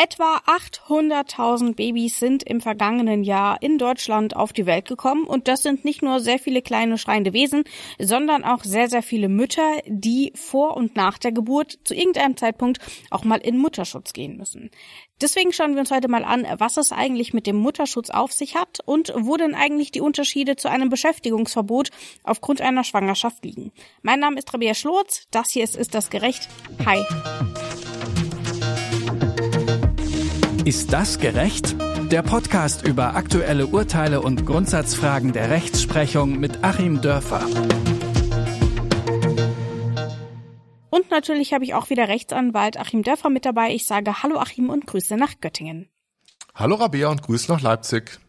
Etwa 800.000 Babys sind im vergangenen Jahr in Deutschland auf die Welt gekommen und das sind nicht nur sehr viele kleine schreiende Wesen, sondern auch sehr, sehr viele Mütter, die vor und nach der Geburt zu irgendeinem Zeitpunkt auch mal in Mutterschutz gehen müssen. Deswegen schauen wir uns heute mal an, was es eigentlich mit dem Mutterschutz auf sich hat und wo denn eigentlich die Unterschiede zu einem Beschäftigungsverbot aufgrund einer Schwangerschaft liegen. Mein Name ist Rabia Schlotz, das hier ist Ist das gerecht? Hi. Ist das gerecht? Der Podcast über aktuelle Urteile und Grundsatzfragen der Rechtsprechung mit Achim Dörfer. Und natürlich habe ich auch wieder Rechtsanwalt Achim Dörfer mit dabei. Ich sage Hallo Achim und Grüße nach Göttingen. Hallo Rabea und Grüße nach Leipzig.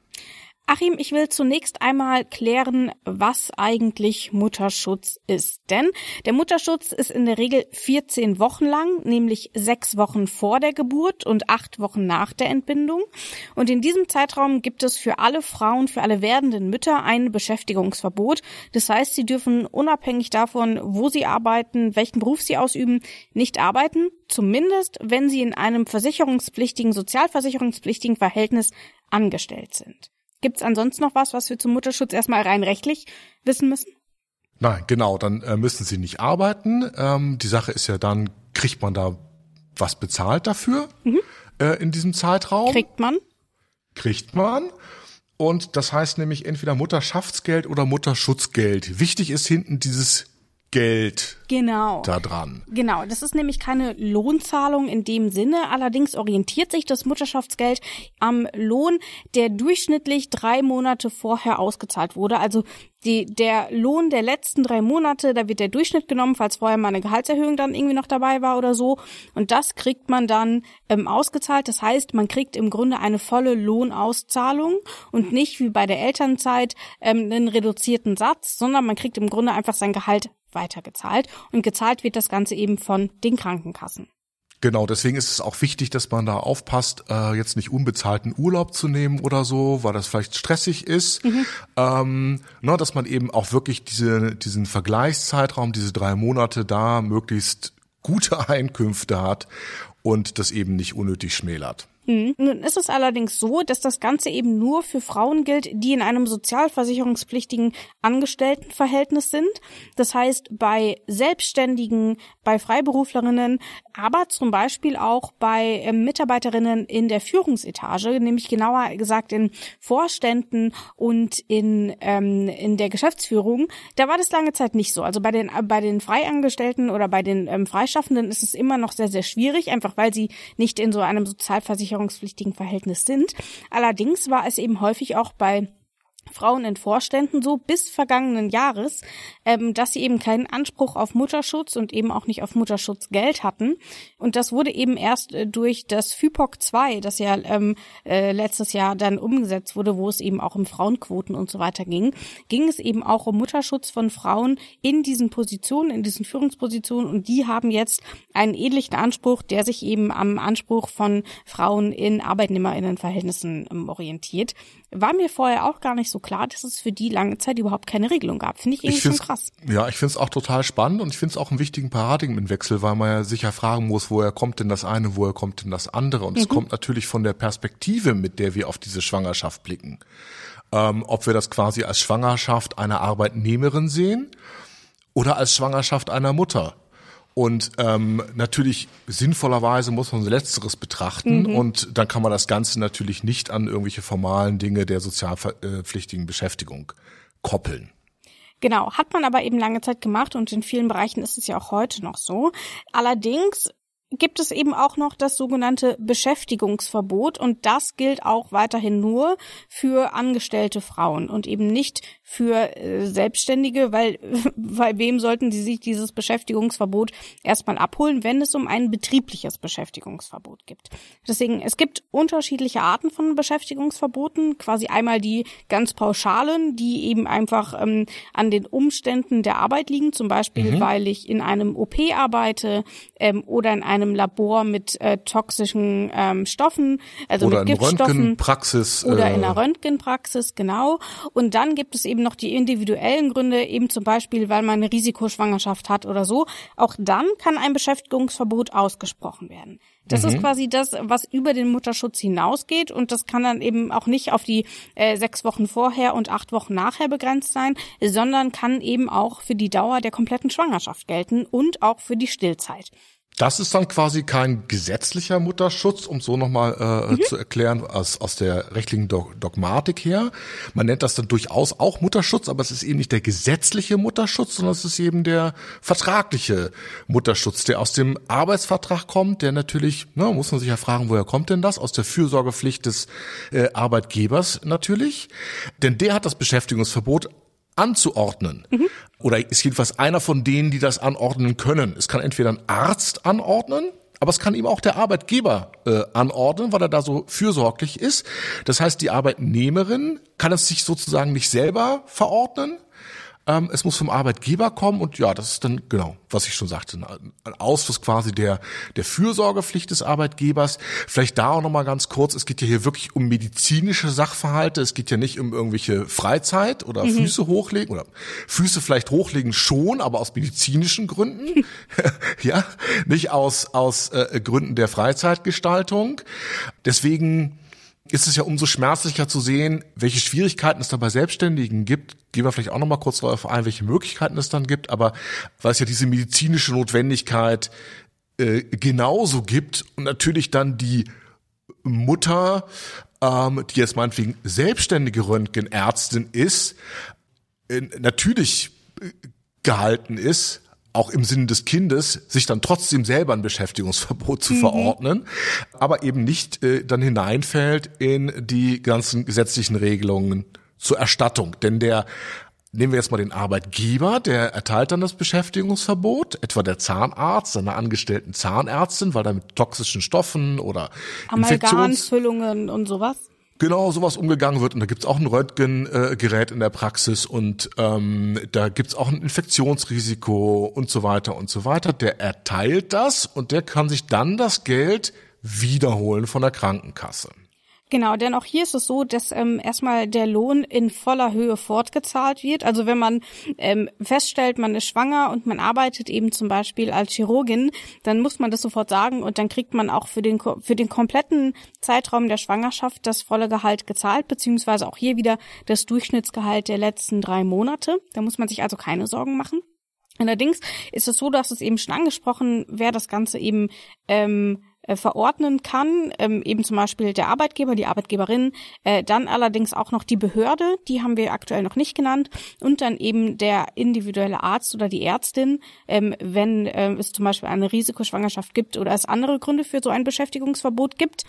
Achim, ich will zunächst einmal klären, was eigentlich Mutterschutz ist. Denn der Mutterschutz ist in der Regel 14 Wochen lang, nämlich sechs Wochen vor der Geburt und acht Wochen nach der Entbindung. Und in diesem Zeitraum gibt es für alle Frauen, für alle werdenden Mütter ein Beschäftigungsverbot. Das heißt, sie dürfen unabhängig davon, wo sie arbeiten, welchen Beruf sie ausüben, nicht arbeiten. Zumindest, wenn sie in einem versicherungspflichtigen, sozialversicherungspflichtigen Verhältnis angestellt sind. Gibt's ansonsten noch was, was wir zum Mutterschutz erstmal rein rechtlich wissen müssen? Nein, genau, dann äh, müssen sie nicht arbeiten. Ähm, die Sache ist ja dann, kriegt man da was bezahlt dafür mhm. äh, in diesem Zeitraum? Kriegt man. Kriegt man. Und das heißt nämlich entweder Mutterschaftsgeld oder Mutterschutzgeld. Wichtig ist hinten dieses Geld genau. da dran. Genau, das ist nämlich keine Lohnzahlung in dem Sinne. Allerdings orientiert sich das Mutterschaftsgeld am Lohn, der durchschnittlich drei Monate vorher ausgezahlt wurde. Also die, der Lohn der letzten drei Monate, da wird der Durchschnitt genommen, falls vorher mal eine Gehaltserhöhung dann irgendwie noch dabei war oder so. Und das kriegt man dann ähm, ausgezahlt. Das heißt, man kriegt im Grunde eine volle Lohnauszahlung und nicht wie bei der Elternzeit ähm, einen reduzierten Satz, sondern man kriegt im Grunde einfach sein Gehalt weitergezahlt. Und gezahlt wird das Ganze eben von den Krankenkassen. Genau, deswegen ist es auch wichtig, dass man da aufpasst, äh, jetzt nicht unbezahlten Urlaub zu nehmen oder so, weil das vielleicht stressig ist. Mhm. Ähm, ne, dass man eben auch wirklich diese, diesen Vergleichszeitraum, diese drei Monate da möglichst gute Einkünfte hat und das eben nicht unnötig schmälert. Mhm. Nun ist es allerdings so, dass das Ganze eben nur für Frauen gilt, die in einem sozialversicherungspflichtigen Angestelltenverhältnis sind. Das heißt, bei Selbstständigen, bei Freiberuflerinnen, aber zum Beispiel auch bei äh, Mitarbeiterinnen in der Führungsetage, nämlich genauer gesagt in Vorständen und in, ähm, in der Geschäftsführung. Da war das lange Zeit nicht so. Also bei den, bei den Freiangestellten oder bei den ähm, Freischaffenden ist es immer noch sehr, sehr schwierig, einfach weil sie nicht in so einem Sozialversicherungs versicherungspflichtigen Verhältnis sind. Allerdings war es eben häufig auch bei Frauen in Vorständen so bis vergangenen Jahres, ähm, dass sie eben keinen Anspruch auf Mutterschutz und eben auch nicht auf Mutterschutzgeld hatten. Und das wurde eben erst äh, durch das FIPOC 2, das ja ähm, äh, letztes Jahr dann umgesetzt wurde, wo es eben auch um Frauenquoten und so weiter ging, ging es eben auch um Mutterschutz von Frauen in diesen Positionen, in diesen Führungspositionen. Und die haben jetzt einen ähnlichen Anspruch, der sich eben am Anspruch von Frauen in Arbeitnehmerinnenverhältnissen ähm, orientiert. War mir vorher auch gar nicht so klar, dass es für die lange Zeit überhaupt keine Regelung gab. Finde ich irgendwie ich schon krass. Ja, ich finde es auch total spannend und ich finde es auch einen wichtigen Paradigmenwechsel, weil man ja sicher fragen muss, woher kommt denn das eine, woher kommt denn das andere? Und es mhm. kommt natürlich von der Perspektive, mit der wir auf diese Schwangerschaft blicken. Ähm, ob wir das quasi als Schwangerschaft einer Arbeitnehmerin sehen oder als Schwangerschaft einer Mutter. Und ähm, natürlich sinnvollerweise muss man so Letzteres betrachten mhm. und dann kann man das Ganze natürlich nicht an irgendwelche formalen Dinge der sozialpflichtigen Beschäftigung koppeln. Genau, hat man aber eben lange Zeit gemacht und in vielen Bereichen ist es ja auch heute noch so. Allerdings gibt es eben auch noch das sogenannte Beschäftigungsverbot und das gilt auch weiterhin nur für angestellte Frauen und eben nicht für äh, Selbstständige, weil bei wem sollten sie sich dieses Beschäftigungsverbot erstmal abholen, wenn es um ein betriebliches Beschäftigungsverbot gibt. Deswegen, es gibt unterschiedliche Arten von Beschäftigungsverboten, quasi einmal die ganz pauschalen, die eben einfach ähm, an den Umständen der Arbeit liegen, zum Beispiel, mhm. weil ich in einem OP arbeite ähm, oder in einem einem Labor mit äh, toxischen ähm, Stoffen, also oder mit in Giftstoffen. Röntgenpraxis. Oder in äh, einer Röntgenpraxis, genau. Und dann gibt es eben noch die individuellen Gründe, eben zum Beispiel, weil man eine Risikoschwangerschaft hat oder so. Auch dann kann ein Beschäftigungsverbot ausgesprochen werden. Das ist quasi das, was über den Mutterschutz hinausgeht und das kann dann eben auch nicht auf die äh, sechs Wochen vorher und acht Wochen nachher begrenzt sein, sondern kann eben auch für die Dauer der kompletten Schwangerschaft gelten und auch für die Stillzeit. Das ist dann quasi kein gesetzlicher Mutterschutz, um so nochmal äh, Mhm. zu erklären, aus, aus der rechtlichen Dog Dogmatik her. Man nennt das dann durchaus auch Mutterschutz, aber es ist eben nicht der gesetzliche Mutterschutz, sondern es ist eben der vertragliche Mutterschutz, der aus dem Arbeitsvertrag kommt, der natürlich, na, muss man sich ja fragen, woher kommt denn das? Aus der Fürsorgepflicht des äh, Arbeitgebers natürlich. Denn der hat das Beschäftigungsverbot anzuordnen. Oder ist jedenfalls einer von denen, die das anordnen können. Es kann entweder ein Arzt anordnen, aber es kann ihm auch der Arbeitgeber äh, anordnen, weil er da so fürsorglich ist. Das heißt, die Arbeitnehmerin kann es sich sozusagen nicht selber verordnen. Ähm, es muss vom Arbeitgeber kommen und ja, das ist dann genau, was ich schon sagte, ein Ausfluss quasi der der Fürsorgepflicht des Arbeitgebers. Vielleicht da auch noch mal ganz kurz: Es geht ja hier wirklich um medizinische Sachverhalte. Es geht ja nicht um irgendwelche Freizeit oder Füße hochlegen oder Füße vielleicht hochlegen schon, aber aus medizinischen Gründen, ja, nicht aus aus äh, Gründen der Freizeitgestaltung. Deswegen ist es ja umso schmerzlicher zu sehen, welche Schwierigkeiten es da bei Selbstständigen gibt. Gehen wir vielleicht auch noch mal kurz darauf ein, welche Möglichkeiten es dann gibt. Aber weil es ja diese medizinische Notwendigkeit äh, genauso gibt und natürlich dann die Mutter, ähm, die jetzt meinetwegen selbstständige Röntgenärztin ist, äh, natürlich äh, gehalten ist, auch im Sinne des Kindes, sich dann trotzdem selber ein Beschäftigungsverbot zu verordnen, aber eben nicht äh, dann hineinfällt in die ganzen gesetzlichen Regelungen zur Erstattung. Denn der Nehmen wir jetzt mal den Arbeitgeber, der erteilt dann das Beschäftigungsverbot, etwa der Zahnarzt, seiner angestellten Zahnärztin, weil er mit toxischen Stoffen oder Infektions Amalgamfüllungen und sowas. Genau sowas umgegangen wird. Und da gibt's auch ein Röntgengerät äh, in der Praxis und ähm, da gibt's auch ein Infektionsrisiko und so weiter und so weiter. Der erteilt das und der kann sich dann das Geld wiederholen von der Krankenkasse. Genau, denn auch hier ist es so, dass ähm, erstmal der Lohn in voller Höhe fortgezahlt wird. Also wenn man ähm, feststellt, man ist schwanger und man arbeitet eben zum Beispiel als Chirurgin, dann muss man das sofort sagen und dann kriegt man auch für den für den kompletten Zeitraum der Schwangerschaft das volle Gehalt gezahlt, beziehungsweise auch hier wieder das Durchschnittsgehalt der letzten drei Monate. Da muss man sich also keine Sorgen machen. Allerdings ist es so, dass es eben schon angesprochen, wer das Ganze eben ähm, äh, verordnen kann, ähm, eben zum Beispiel der Arbeitgeber, die Arbeitgeberin, äh, dann allerdings auch noch die Behörde, die haben wir aktuell noch nicht genannt, und dann eben der individuelle Arzt oder die Ärztin, ähm, wenn ähm, es zum Beispiel eine Risikoschwangerschaft gibt oder es andere Gründe für so ein Beschäftigungsverbot gibt.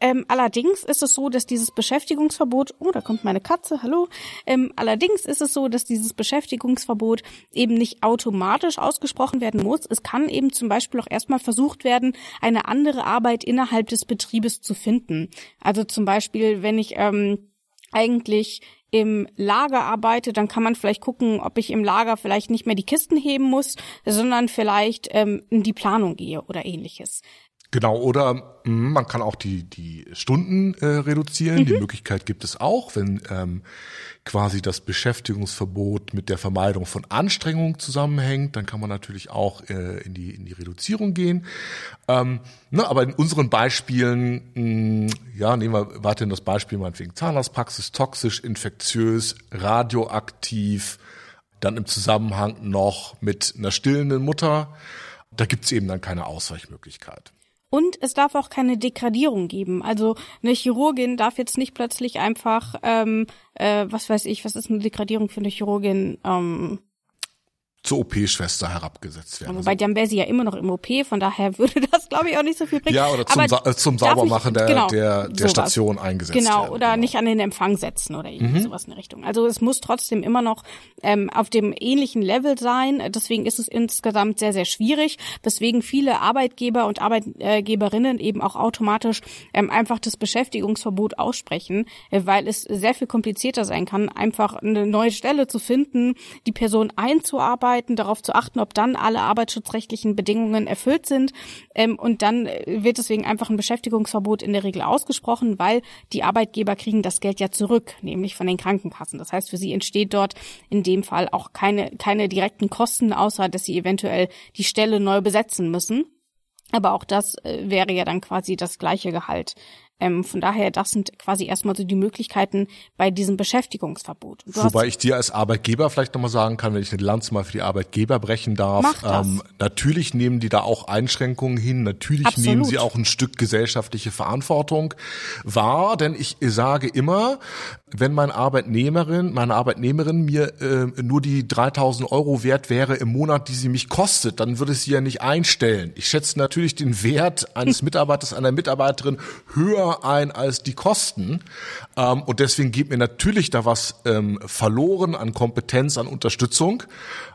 Ähm, allerdings ist es so, dass dieses Beschäftigungsverbot, oh, da kommt meine Katze, hallo. Ähm, allerdings ist es so, dass dieses Beschäftigungsverbot eben nicht automatisch ausgesprochen werden muss. Es kann eben zum Beispiel auch erstmal versucht werden, eine andere Arbeit innerhalb des Betriebes zu finden. Also zum Beispiel, wenn ich ähm, eigentlich im Lager arbeite, dann kann man vielleicht gucken, ob ich im Lager vielleicht nicht mehr die Kisten heben muss, sondern vielleicht ähm, in die Planung gehe oder ähnliches. Genau, oder mh, man kann auch die, die Stunden äh, reduzieren. Die Möglichkeit gibt es auch, wenn ähm, quasi das Beschäftigungsverbot mit der Vermeidung von Anstrengung zusammenhängt, dann kann man natürlich auch äh, in, die, in die Reduzierung gehen. Ähm, ne, aber in unseren Beispielen, mh, ja, nehmen wir weiterhin das Beispiel meinetwegen Zahnarztpraxis, toxisch, infektiös, radioaktiv, dann im Zusammenhang noch mit einer stillenden Mutter. Da gibt's eben dann keine Ausweichmöglichkeit. Und es darf auch keine Degradierung geben. Also eine Chirurgin darf jetzt nicht plötzlich einfach, ähm, äh, was weiß ich, was ist eine Degradierung für eine Chirurgin? Ähm, zur OP-Schwester herabgesetzt werden. wobei dann wäre sie ja immer noch im OP, von daher würde das, glaube ich, auch nicht so viel bringen. ja, oder zum, Sa äh, zum Saubermachen ich- der, genau, der, der sowas. Station eingesetzt Genau, werden. oder nicht an den Empfang setzen oder Mhm. irgendwie sowas in der Richtung. Also es muss trotzdem immer noch ähm, auf dem ähnlichen Level sein. Deswegen ist es insgesamt sehr, sehr schwierig, weswegen viele Arbeitgeber und Arbeitgeberinnen eben auch automatisch ähm, einfach das Beschäftigungsverbot aussprechen, äh, weil es sehr viel komplizierter sein kann, einfach eine neue Stelle zu finden, die Person einzuarbeiten arbeiten, darauf zu achten, ob dann alle arbeitsschutzrechtlichen Bedingungen erfüllt sind. Ähm, und dann äh, wird deswegen einfach ein Beschäftigungsverbot in der Regel ausgesprochen, weil die Arbeitgeber kriegen das Geld ja zurück, nämlich von den Krankenkassen. Das heißt, für sie entsteht dort in dem Fall auch keine, keine direkten Kosten, außer dass sie eventuell die Stelle neu besetzen müssen. Aber auch das äh, wäre ja dann quasi das gleiche Gehalt. Ähm, von daher, das sind quasi erstmal so die Möglichkeiten bei diesem Beschäftigungsverbot. Wobei ich dir als Arbeitgeber vielleicht nochmal sagen kann, wenn ich eine Lanze mal für die Arbeitgeber brechen darf. Ähm, natürlich nehmen die da auch Einschränkungen hin, natürlich Absolut. nehmen sie auch ein Stück gesellschaftliche Verantwortung wahr, denn ich sage immer, wenn meine Arbeitnehmerin, meine Arbeitnehmerin mir äh, nur die 3000 Euro wert wäre im Monat, die sie mich kostet, dann würde ich sie ja nicht einstellen. Ich schätze natürlich den Wert eines Mitarbeiters, einer Mitarbeiterin höher ein als die Kosten. Ähm, und deswegen geht mir natürlich da was ähm, verloren an Kompetenz, an Unterstützung,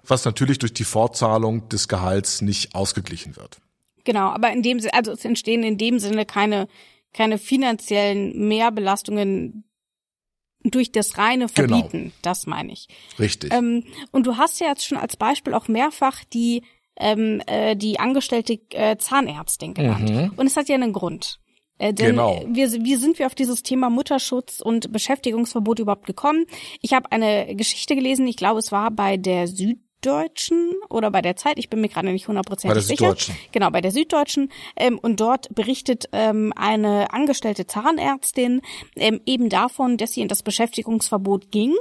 was natürlich durch die Fortzahlung des Gehalts nicht ausgeglichen wird. Genau, aber in dem Sinne, also es entstehen in dem Sinne keine, keine finanziellen Mehrbelastungen durch das reine genau. Verbieten, genau. das meine ich. Richtig. Ähm, und du hast ja jetzt schon als Beispiel auch mehrfach die ähm, äh, die angestellte äh, Zahnärztin genannt. Mhm. Und es hat ja einen Grund. Äh, denn genau. wir, wie sind wir auf dieses Thema Mutterschutz und Beschäftigungsverbot überhaupt gekommen? Ich habe eine Geschichte gelesen, ich glaube, es war bei der Süddeutschen oder bei der Zeit, ich bin mir gerade nicht hundertprozentig sicher. Süddeutschen. Genau, bei der Süddeutschen. Ähm, und dort berichtet ähm, eine angestellte Zahnärztin ähm, eben davon, dass sie in das Beschäftigungsverbot ging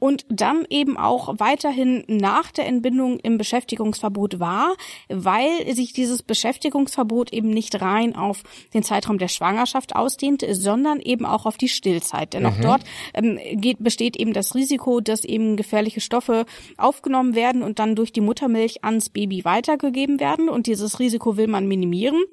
und dann eben auch weiterhin nach der Entbindung im Beschäftigungsverbot war, weil sich dieses Beschäftigungsverbot eben nicht rein auf den Zeitraum der Schwangerschaft ausdehnt, sondern eben auch auf die Stillzeit. Denn mhm. auch dort ähm, geht, besteht eben das Risiko, dass eben gefährliche Stoffe aufgenommen werden und dann durch die Muttermilch ans Baby weitergegeben werden. Und dieses Risiko will man minimieren.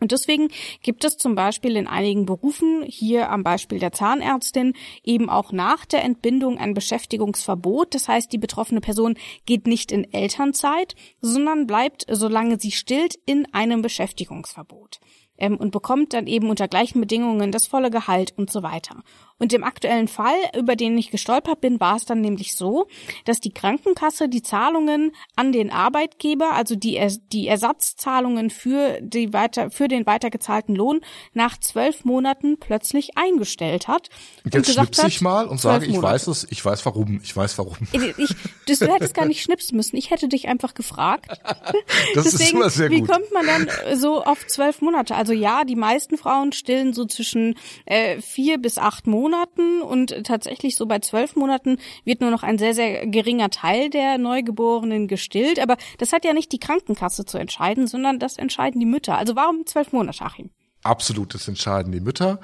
Und deswegen gibt es zum Beispiel in einigen Berufen, hier am Beispiel der Zahnärztin, eben auch nach der Entbindung ein Beschäftigungsverbot. Das heißt, die betroffene Person geht nicht in Elternzeit, sondern bleibt, solange sie stillt, in einem Beschäftigungsverbot ähm, und bekommt dann eben unter gleichen Bedingungen das volle Gehalt und so weiter. Und im aktuellen Fall, über den ich gestolpert bin, war es dann nämlich so, dass die Krankenkasse die Zahlungen an den Arbeitgeber, also die, die Ersatzzahlungen für, die weiter, für den weitergezahlten Lohn nach zwölf Monaten plötzlich eingestellt hat. Und jetzt schnipse ich mal und sage, ich weiß es, ich weiß warum, ich weiß warum. Ich, das, du hättest gar nicht schnipsen müssen, ich hätte dich einfach gefragt. das Deswegen, ist immer sehr gut. Wie kommt man dann so auf zwölf Monate? Also ja, die meisten Frauen stillen so zwischen äh, vier bis acht Monate Monaten und tatsächlich so bei zwölf Monaten wird nur noch ein sehr, sehr geringer Teil der Neugeborenen gestillt. Aber das hat ja nicht die Krankenkasse zu entscheiden, sondern das entscheiden die Mütter. Also warum zwölf Monate, Achim? Absolut, das entscheiden die Mütter.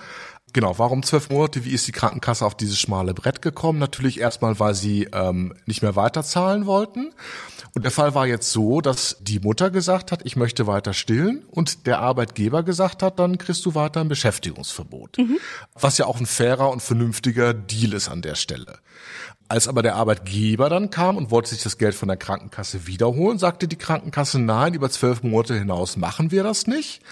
Genau, warum zwölf Monate? Wie ist die Krankenkasse auf dieses schmale Brett gekommen? Natürlich erstmal, weil sie ähm, nicht mehr weiterzahlen wollten. Und der Fall war jetzt so, dass die Mutter gesagt hat, ich möchte weiter stillen und der Arbeitgeber gesagt hat, dann kriegst du weiter ein Beschäftigungsverbot. Mhm. Was ja auch ein fairer und vernünftiger Deal ist an der Stelle. Als aber der Arbeitgeber dann kam und wollte sich das Geld von der Krankenkasse wiederholen, sagte die Krankenkasse, nein, über zwölf Monate hinaus machen wir das nicht.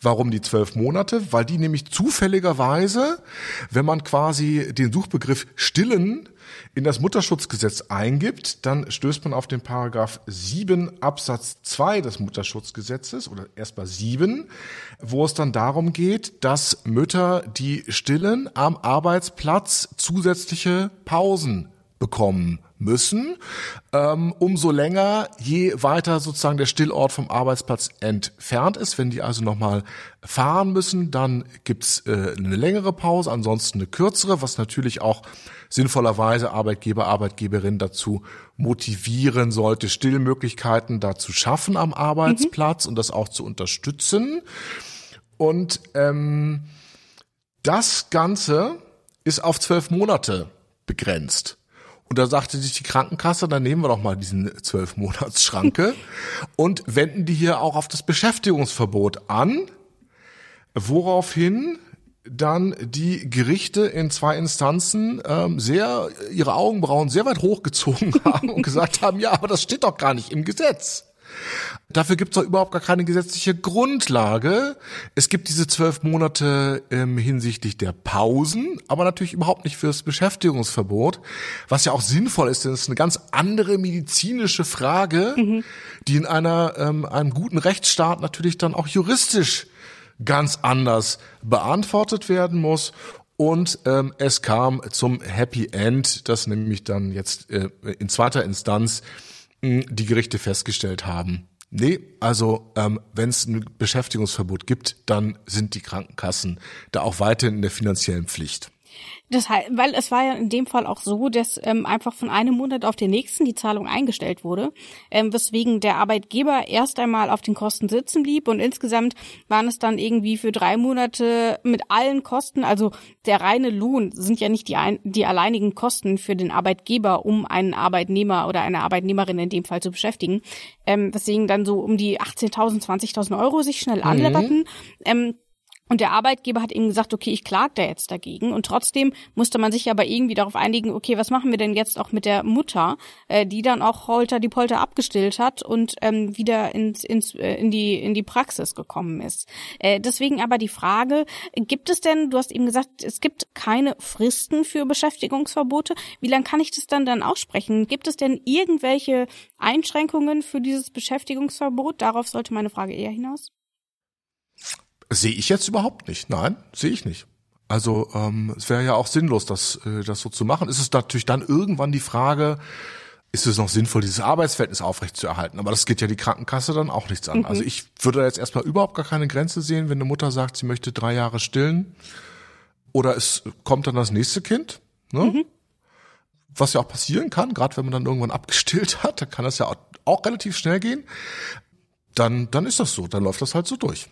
Warum die zwölf Monate? Weil die nämlich zufälligerweise, wenn man quasi den Suchbegriff stillen in das Mutterschutzgesetz eingibt, dann stößt man auf den Paragraph 7 Absatz 2 des Mutterschutzgesetzes oder erst bei 7, wo es dann darum geht, dass Mütter, die stillen, am Arbeitsplatz zusätzliche Pausen bekommen müssen, ähm, umso länger, je weiter sozusagen der Stillort vom Arbeitsplatz entfernt ist. Wenn die also nochmal fahren müssen, dann gibt's äh, eine längere Pause, ansonsten eine kürzere, was natürlich auch sinnvollerweise Arbeitgeber, Arbeitgeberin dazu motivieren sollte, Stillmöglichkeiten da zu schaffen am Arbeitsplatz mhm. und das auch zu unterstützen. Und ähm, das Ganze ist auf zwölf Monate begrenzt. Und da sagte sich die Krankenkasse, dann nehmen wir doch mal diesen zwölf Monats Schranke und wenden die hier auch auf das Beschäftigungsverbot an, woraufhin dann die Gerichte in zwei Instanzen ähm, sehr ihre Augenbrauen sehr weit hochgezogen haben und gesagt haben, ja, aber das steht doch gar nicht im Gesetz. Dafür gibt es auch überhaupt gar keine gesetzliche Grundlage. Es gibt diese zwölf Monate ähm, hinsichtlich der Pausen, aber natürlich überhaupt nicht fürs Beschäftigungsverbot, was ja auch sinnvoll ist, denn es ist eine ganz andere medizinische Frage, mhm. die in einer ähm, einem guten Rechtsstaat natürlich dann auch juristisch ganz anders beantwortet werden muss. Und ähm, es kam zum Happy End, das nämlich dann jetzt äh, in zweiter Instanz die Gerichte festgestellt haben, Nee, also ähm, wenn es ein Beschäftigungsverbot gibt, dann sind die Krankenkassen da auch weiterhin in der finanziellen Pflicht. Das heißt, weil es war ja in dem Fall auch so, dass ähm, einfach von einem Monat auf den nächsten die Zahlung eingestellt wurde, ähm, weswegen der Arbeitgeber erst einmal auf den Kosten sitzen blieb und insgesamt waren es dann irgendwie für drei Monate mit allen Kosten, also der reine Lohn sind ja nicht die, ein, die alleinigen Kosten für den Arbeitgeber, um einen Arbeitnehmer oder eine Arbeitnehmerin in dem Fall zu beschäftigen, ähm, weswegen dann so um die 18.000, 20.000 Euro sich schnell. Mhm. Ähm, und der Arbeitgeber hat eben gesagt, okay, ich klag da jetzt dagegen. Und trotzdem musste man sich aber irgendwie darauf einigen, okay, was machen wir denn jetzt auch mit der Mutter, äh, die dann auch Holter die Polter abgestillt hat und ähm, wieder ins, ins, äh, in, die, in die Praxis gekommen ist. Äh, deswegen aber die Frage, gibt es denn, du hast eben gesagt, es gibt keine Fristen für Beschäftigungsverbote. Wie lange kann ich das dann dann aussprechen? Gibt es denn irgendwelche Einschränkungen für dieses Beschäftigungsverbot? Darauf sollte meine Frage eher hinaus. Sehe ich jetzt überhaupt nicht. Nein, sehe ich nicht. Also ähm, es wäre ja auch sinnlos, das, äh, das so zu machen. Es ist natürlich dann irgendwann die Frage, ist es noch sinnvoll, dieses Arbeitsverhältnis aufrechtzuerhalten? Aber das geht ja die Krankenkasse dann auch nichts an. Mhm. Also ich würde jetzt erstmal überhaupt gar keine Grenze sehen, wenn eine Mutter sagt, sie möchte drei Jahre stillen oder es kommt dann das nächste Kind. Ne? Mhm. Was ja auch passieren kann, gerade wenn man dann irgendwann abgestillt hat, dann kann das ja auch, auch relativ schnell gehen. Dann, dann ist das so, dann läuft das halt so durch.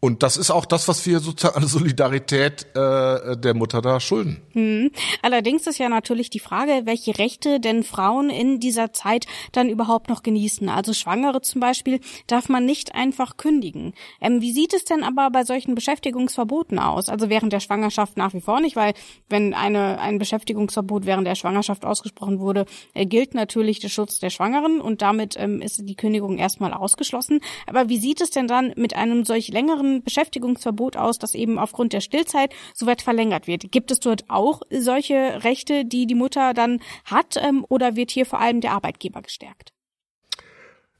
Und das ist auch das, was wir an Solidarität äh, der Mutter da schulden. Hm. Allerdings ist ja natürlich die Frage, welche Rechte denn Frauen in dieser Zeit dann überhaupt noch genießen. Also Schwangere zum Beispiel darf man nicht einfach kündigen. Ähm, wie sieht es denn aber bei solchen Beschäftigungsverboten aus? Also während der Schwangerschaft nach wie vor nicht, weil wenn eine, ein Beschäftigungsverbot während der Schwangerschaft ausgesprochen wurde, äh, gilt natürlich der Schutz der Schwangeren und damit ähm, ist die Kündigung erstmal ausgeschlossen. Aber wie sieht es denn dann mit einem solch längeren ein Beschäftigungsverbot aus, das eben aufgrund der Stillzeit so weit verlängert wird. Gibt es dort auch solche Rechte, die die Mutter dann hat, ähm, oder wird hier vor allem der Arbeitgeber gestärkt?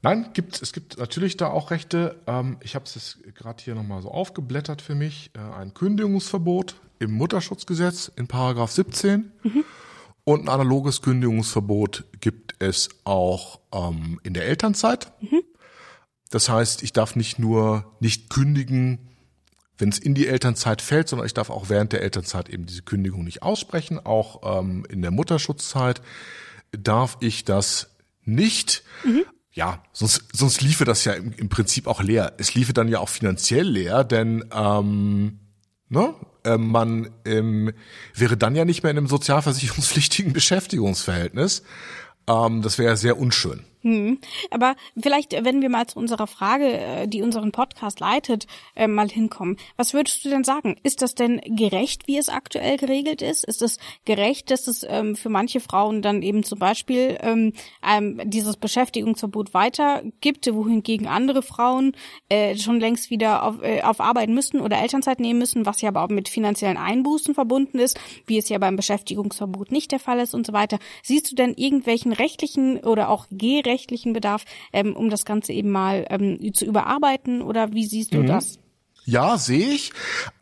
Nein, gibt, es gibt natürlich da auch Rechte. Ähm, ich habe es gerade hier nochmal so aufgeblättert für mich. Äh, ein Kündigungsverbot im Mutterschutzgesetz in Paragraph 17. Mhm. Und ein analoges Kündigungsverbot gibt es auch ähm, in der Elternzeit. Mhm. Das heißt, ich darf nicht nur nicht kündigen, wenn es in die Elternzeit fällt, sondern ich darf auch während der Elternzeit eben diese Kündigung nicht aussprechen. Auch ähm, in der Mutterschutzzeit darf ich das nicht. Mhm. Ja, sonst, sonst liefe das ja im, im, Prinzip auch leer. Es liefe dann ja auch finanziell leer, denn ähm, ne, äh, man ähm, wäre dann ja nicht mehr in einem sozialversicherungspflichtigen Beschäftigungsverhältnis. Ähm, das wäre sehr unschön. Hm. Aber vielleicht, wenn wir mal zu unserer Frage, äh, die unseren Podcast leitet, äh, mal hinkommen. Was würdest du denn sagen? Ist das denn gerecht, wie es aktuell geregelt ist? Ist es gerecht, dass es ähm, für manche Frauen dann eben zum Beispiel ähm, dieses Beschäftigungsverbot weiter gibt, wohingegen andere Frauen äh, schon längst wieder auf, auf Arbeit müssen oder Elternzeit nehmen müssen, was ja aber auch mit finanziellen Einbußen verbunden ist, wie es ja beim Beschäftigungsverbot nicht der Fall ist und so weiter. Siehst du denn irgendwelchen rechtlichen oder auch gerechtlichen rechtlichen Bedarf, ähm, um das Ganze eben mal ähm, zu überarbeiten? Oder wie siehst du mhm. das? Ja, sehe ich.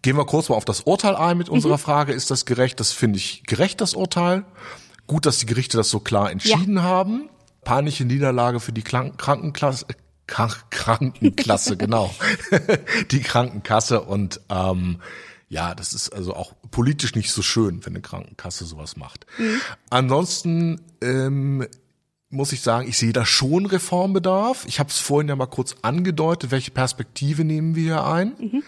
Gehen wir kurz mal auf das Urteil ein mit unserer mhm. Frage. Ist das gerecht? Das finde ich gerecht, das Urteil. Gut, dass die Gerichte das so klar entschieden ja. haben. Peinliche Niederlage für die Krankenklasse. Krankenklasse, genau. die Krankenkasse und ähm, ja, das ist also auch politisch nicht so schön, wenn eine Krankenkasse sowas macht. Mhm. Ansonsten ähm, muss ich sagen, ich sehe da schon Reformbedarf. Ich habe es vorhin ja mal kurz angedeutet, welche Perspektive nehmen wir hier ein. Mhm.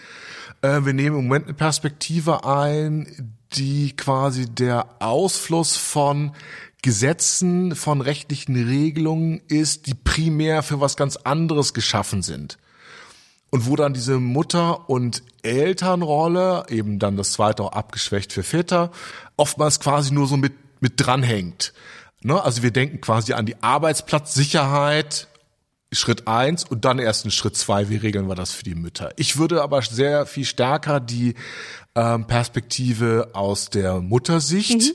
Äh, wir nehmen im Moment eine Perspektive ein, die quasi der Ausfluss von Gesetzen, von rechtlichen Regelungen ist, die primär für was ganz anderes geschaffen sind. Und wo dann diese Mutter- und Elternrolle, eben dann das zweite auch abgeschwächt für Väter, oftmals quasi nur so mit, mit dranhängt. Ne? Also wir denken quasi an die Arbeitsplatzsicherheit Schritt eins und dann erst in Schritt zwei, wie regeln wir das für die Mütter. Ich würde aber sehr viel stärker die ähm, Perspektive aus der Muttersicht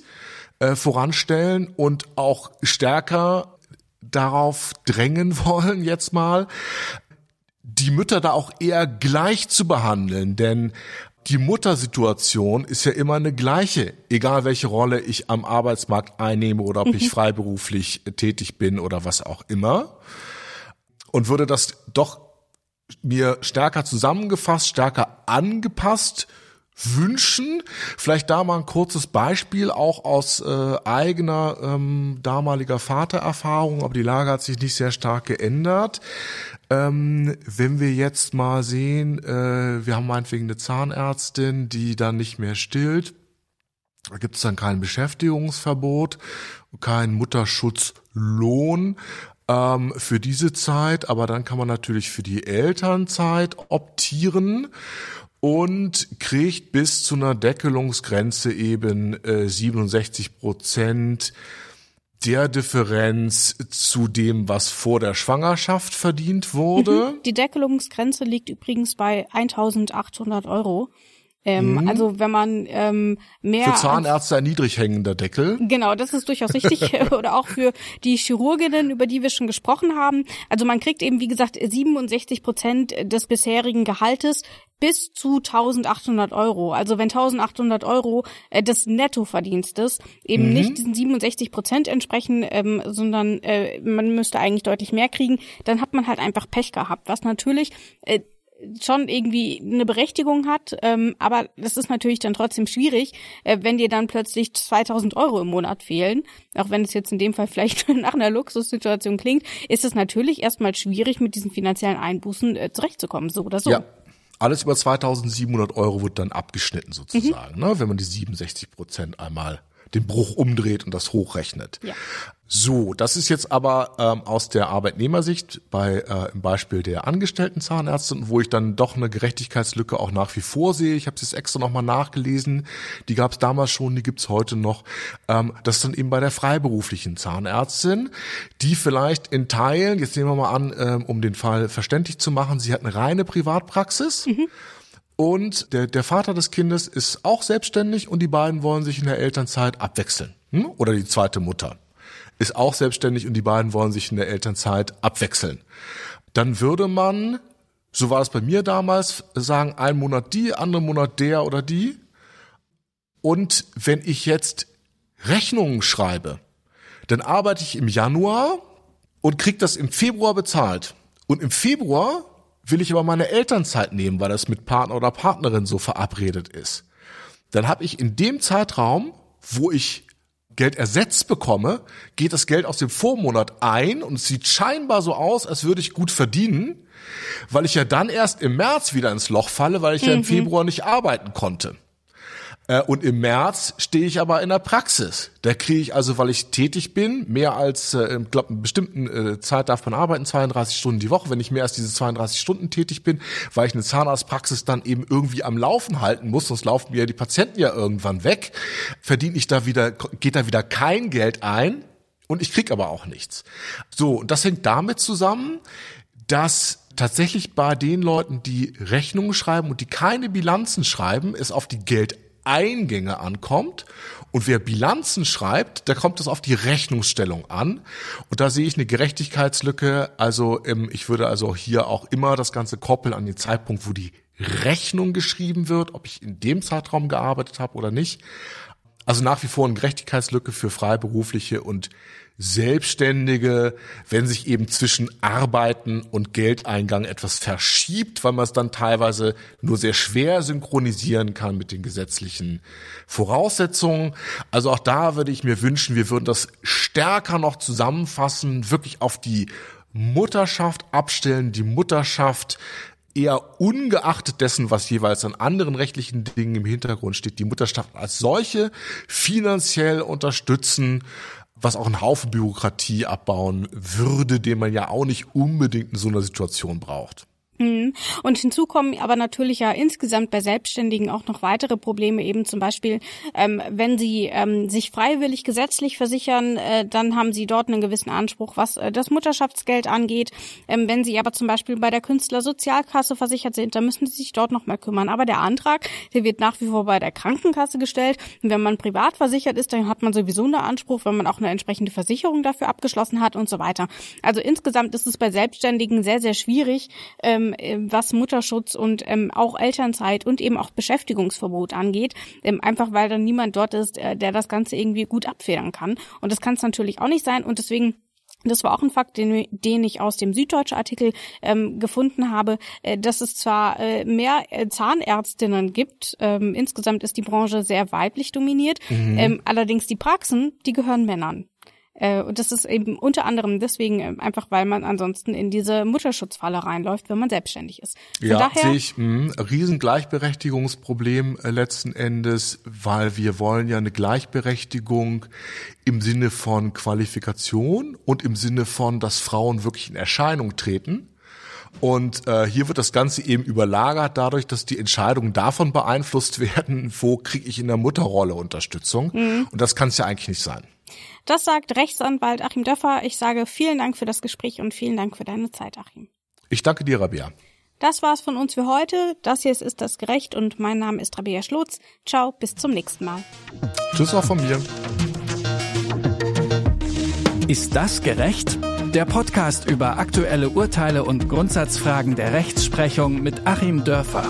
mhm. äh, voranstellen und auch stärker darauf drängen wollen jetzt mal, die Mütter da auch eher gleich zu behandeln, denn die Muttersituation ist ja immer eine gleiche, egal welche Rolle ich am Arbeitsmarkt einnehme oder ob mhm. ich freiberuflich tätig bin oder was auch immer. Und würde das doch mir stärker zusammengefasst, stärker angepasst wünschen. Vielleicht da mal ein kurzes Beispiel auch aus äh, eigener ähm, damaliger Vatererfahrung, aber die Lage hat sich nicht sehr stark geändert. Ähm, wenn wir jetzt mal sehen, äh, wir haben meinetwegen eine Zahnärztin, die dann nicht mehr stillt, da gibt es dann kein Beschäftigungsverbot, kein Mutterschutzlohn ähm, für diese Zeit, aber dann kann man natürlich für die Elternzeit optieren und kriegt bis zu einer Deckelungsgrenze eben äh, 67 Prozent der Differenz zu dem, was vor der Schwangerschaft verdient wurde. Mhm. Die Deckelungsgrenze liegt übrigens bei 1800 Euro. Ähm, mhm. Also wenn man ähm, mehr für Zahnärzte ein niedrig hängender Deckel. Genau, das ist durchaus richtig oder auch für die Chirurginnen, über die wir schon gesprochen haben. Also man kriegt eben wie gesagt 67 Prozent des bisherigen Gehaltes bis zu 1800 Euro. Also wenn 1800 Euro äh, des Nettoverdienstes eben mhm. nicht diesen 67 Prozent entsprechen, ähm, sondern äh, man müsste eigentlich deutlich mehr kriegen, dann hat man halt einfach Pech gehabt, was natürlich äh, schon irgendwie eine Berechtigung hat, ähm, aber das ist natürlich dann trotzdem schwierig, äh, wenn dir dann plötzlich 2000 Euro im Monat fehlen, auch wenn es jetzt in dem Fall vielleicht nach einer Luxussituation klingt, ist es natürlich erstmal schwierig, mit diesen finanziellen Einbußen äh, zurechtzukommen, so oder so. Ja. Alles über 2700 Euro wird dann abgeschnitten sozusagen, mhm. ne, wenn man die 67 Prozent einmal den Bruch umdreht und das hochrechnet. Ja. So, das ist jetzt aber ähm, aus der Arbeitnehmersicht bei äh, im Beispiel der angestellten Zahnärztin, wo ich dann doch eine Gerechtigkeitslücke auch nach wie vor sehe. Ich habe es jetzt extra nochmal nachgelesen. Die gab es damals schon, die gibt's heute noch. Ähm, das ist dann eben bei der freiberuflichen Zahnärztin, die vielleicht in Teilen, jetzt nehmen wir mal an, ähm, um den Fall verständlich zu machen, sie hat eine reine Privatpraxis. Mhm und der, der Vater des Kindes ist auch selbstständig und die beiden wollen sich in der Elternzeit abwechseln. Hm? Oder die zweite Mutter ist auch selbstständig und die beiden wollen sich in der Elternzeit abwechseln. Dann würde man, so war es bei mir damals, sagen, ein Monat die, andere Monat der oder die. Und wenn ich jetzt Rechnungen schreibe, dann arbeite ich im Januar und krieg das im Februar bezahlt. Und im Februar will ich aber meine Elternzeit nehmen, weil das mit Partner oder Partnerin so verabredet ist. Dann habe ich in dem Zeitraum, wo ich Geld ersetzt bekomme, geht das Geld aus dem Vormonat ein und es sieht scheinbar so aus, als würde ich gut verdienen, weil ich ja dann erst im März wieder ins Loch falle, weil ich mhm. ja im mhm. Februar nicht arbeiten konnte. Äh, und im März stehe ich aber in der Praxis. Da kriege ich also, weil ich tätig bin, mehr als, äh, ich glaube, eine bestimmten äh, Zeit darf man arbeiten, 32 Stunden die Woche. Wenn ich mehr als diese 32 Stunden tätig bin, weil ich eine Zahnarztpraxis dann eben irgendwie am Laufen halten muss, sonst laufen mir die Patienten ja irgendwann weg, verdiene ich da wieder, geht da wieder kein Geld ein und ich krieg aber auch nichts. So, und das hängt damit zusammen, dass tatsächlich bei den Leuten, die Rechnungen schreiben und die keine Bilanzen schreiben, es auf die Geld Eingänge ankommt. Und wer Bilanzen schreibt, da kommt es auf die Rechnungsstellung an. Und da sehe ich eine Gerechtigkeitslücke. Also ähm, ich würde also hier auch immer das Ganze koppeln an den Zeitpunkt, wo die Rechnung geschrieben wird, ob ich in dem Zeitraum gearbeitet habe oder nicht. Also nach wie vor eine Gerechtigkeitslücke für Freiberufliche und Selbstständige, wenn sich eben zwischen Arbeiten und Geldeingang etwas verschiebt, weil man es dann teilweise nur sehr schwer synchronisieren kann mit den gesetzlichen Voraussetzungen. Also auch da würde ich mir wünschen, wir würden das stärker noch zusammenfassen, wirklich auf die Mutterschaft abstellen, die Mutterschaft eher ungeachtet dessen, was jeweils an anderen rechtlichen Dingen im Hintergrund steht, die Mutterschaft als solche finanziell unterstützen, was auch einen Haufen Bürokratie abbauen würde, den man ja auch nicht unbedingt in so einer Situation braucht. Mhm. Und hinzu kommen aber natürlich ja insgesamt bei Selbstständigen auch noch weitere Probleme, eben zum Beispiel, ähm, wenn sie ähm, sich freiwillig gesetzlich versichern, äh, dann haben sie dort einen gewissen Anspruch, was äh, das Mutterschaftsgeld angeht. Ähm, wenn sie aber zum Beispiel bei der Künstlersozialkasse versichert sind, dann müssen sie sich dort noch mal kümmern. Aber der Antrag, der wird nach wie vor bei der Krankenkasse gestellt. Und wenn man privat versichert ist, dann hat man sowieso einen Anspruch, wenn man auch eine entsprechende Versicherung dafür abgeschlossen hat und so weiter. Also insgesamt ist es bei Selbstständigen sehr, sehr schwierig, ähm, ähm, was Mutterschutz und ähm, auch Elternzeit und eben auch Beschäftigungsverbot angeht, ähm, einfach weil dann niemand dort ist, äh, der das Ganze irgendwie gut abfedern kann. Und das kann es natürlich auch nicht sein und deswegen das war auch ein Fakt, den, den ich aus dem Süddeutsche Artikel ähm, gefunden habe, äh, dass es zwar äh, mehr äh, Zahnärztinnen gibt, ähm, insgesamt ist die Branche sehr weiblich dominiert, mhm. ähm, allerdings die Praxen, die gehören Männern. Äh, und das ist eben unter anderem deswegen äh, einfach, weil man ansonsten in diese Mutterschutzfalle reinläuft, wenn man selbstständig ist. Von ja, daher, sehe ich ein Riesengleichberechtigungsproblem äh, letzten Endes, weil wir wollen ja eine Gleichberechtigung im Sinne von Qualifikation und im Sinne von, dass Frauen wirklich in Erscheinung treten. Und äh, hier wird das Ganze eben überlagert dadurch, dass die Entscheidungen davon beeinflusst werden, wo kriege ich in der Mutterrolle Unterstützung. Mhm. Und das kann es ja eigentlich nicht sein. Das sagt Rechtsanwalt Achim Döffer. Ich sage vielen Dank für das Gespräch und vielen Dank für deine Zeit, Achim. Ich danke dir, Rabia. Das war's von uns für heute. Das hier ist das Gerecht und mein Name ist Rabia Schlotz. Ciao, bis zum nächsten Mal. Tschüss auch von mir. Ist das gerecht? Der Podcast über aktuelle Urteile und Grundsatzfragen der Rechtsprechung mit Achim Dörfer.